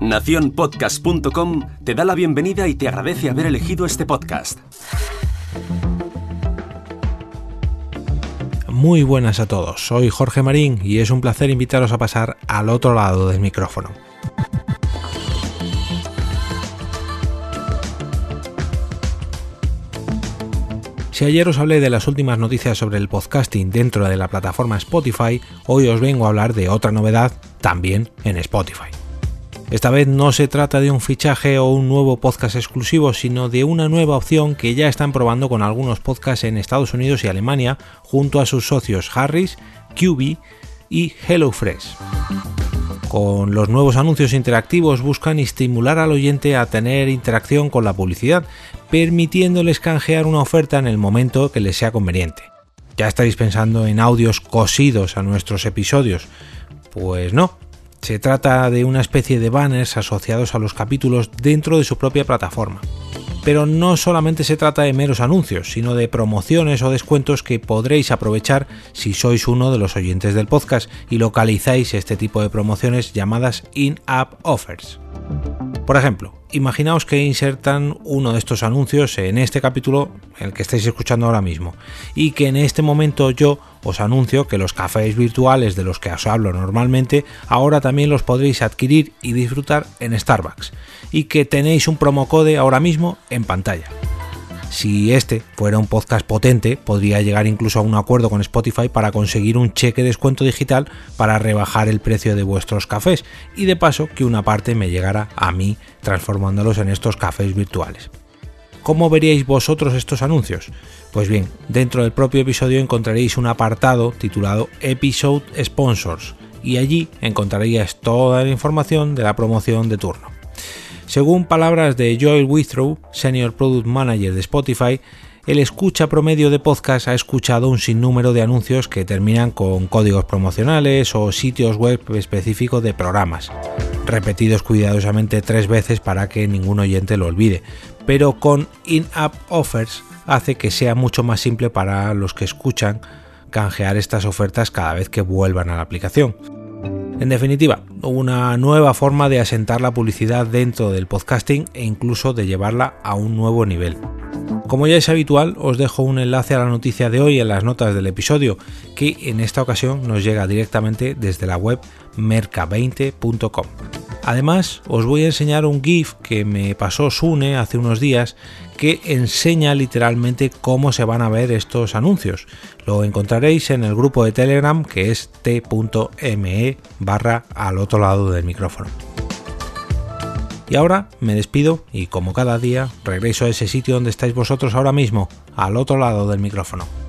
Naciónpodcast.com te da la bienvenida y te agradece haber elegido este podcast. Muy buenas a todos, soy Jorge Marín y es un placer invitaros a pasar al otro lado del micrófono. Si ayer os hablé de las últimas noticias sobre el podcasting dentro de la plataforma Spotify, hoy os vengo a hablar de otra novedad también en Spotify. Esta vez no se trata de un fichaje o un nuevo podcast exclusivo, sino de una nueva opción que ya están probando con algunos podcasts en Estados Unidos y Alemania, junto a sus socios Harris, QB y HelloFresh. Con los nuevos anuncios interactivos buscan estimular al oyente a tener interacción con la publicidad, permitiéndoles canjear una oferta en el momento que les sea conveniente. ¿Ya estáis pensando en audios cosidos a nuestros episodios? Pues no, se trata de una especie de banners asociados a los capítulos dentro de su propia plataforma. Pero no solamente se trata de meros anuncios, sino de promociones o descuentos que podréis aprovechar si sois uno de los oyentes del podcast y localizáis este tipo de promociones llamadas in-app offers. Por ejemplo, imaginaos que insertan uno de estos anuncios en este capítulo, el que estáis escuchando ahora mismo, y que en este momento yo os anuncio que los cafés virtuales de los que os hablo normalmente ahora también los podréis adquirir y disfrutar en Starbucks, y que tenéis un promocode ahora mismo en pantalla. Si este fuera un podcast potente, podría llegar incluso a un acuerdo con Spotify para conseguir un cheque de descuento digital para rebajar el precio de vuestros cafés y de paso que una parte me llegara a mí transformándolos en estos cafés virtuales. ¿Cómo veríais vosotros estos anuncios? Pues bien, dentro del propio episodio encontraréis un apartado titulado Episode Sponsors y allí encontraríais toda la información de la promoción de turno. Según palabras de Joel Withrow, Senior Product Manager de Spotify, el escucha promedio de podcast ha escuchado un sinnúmero de anuncios que terminan con códigos promocionales o sitios web específicos de programas, repetidos cuidadosamente tres veces para que ningún oyente lo olvide, pero con in-app offers hace que sea mucho más simple para los que escuchan canjear estas ofertas cada vez que vuelvan a la aplicación. En definitiva, una nueva forma de asentar la publicidad dentro del podcasting e incluso de llevarla a un nuevo nivel. Como ya es habitual, os dejo un enlace a la noticia de hoy en las notas del episodio, que en esta ocasión nos llega directamente desde la web merca20.com. Además, os voy a enseñar un GIF que me pasó Sune hace unos días que enseña literalmente cómo se van a ver estos anuncios. Lo encontraréis en el grupo de Telegram que es t.me al otro lado del micrófono. Y ahora me despido y como cada día regreso a ese sitio donde estáis vosotros ahora mismo, al otro lado del micrófono.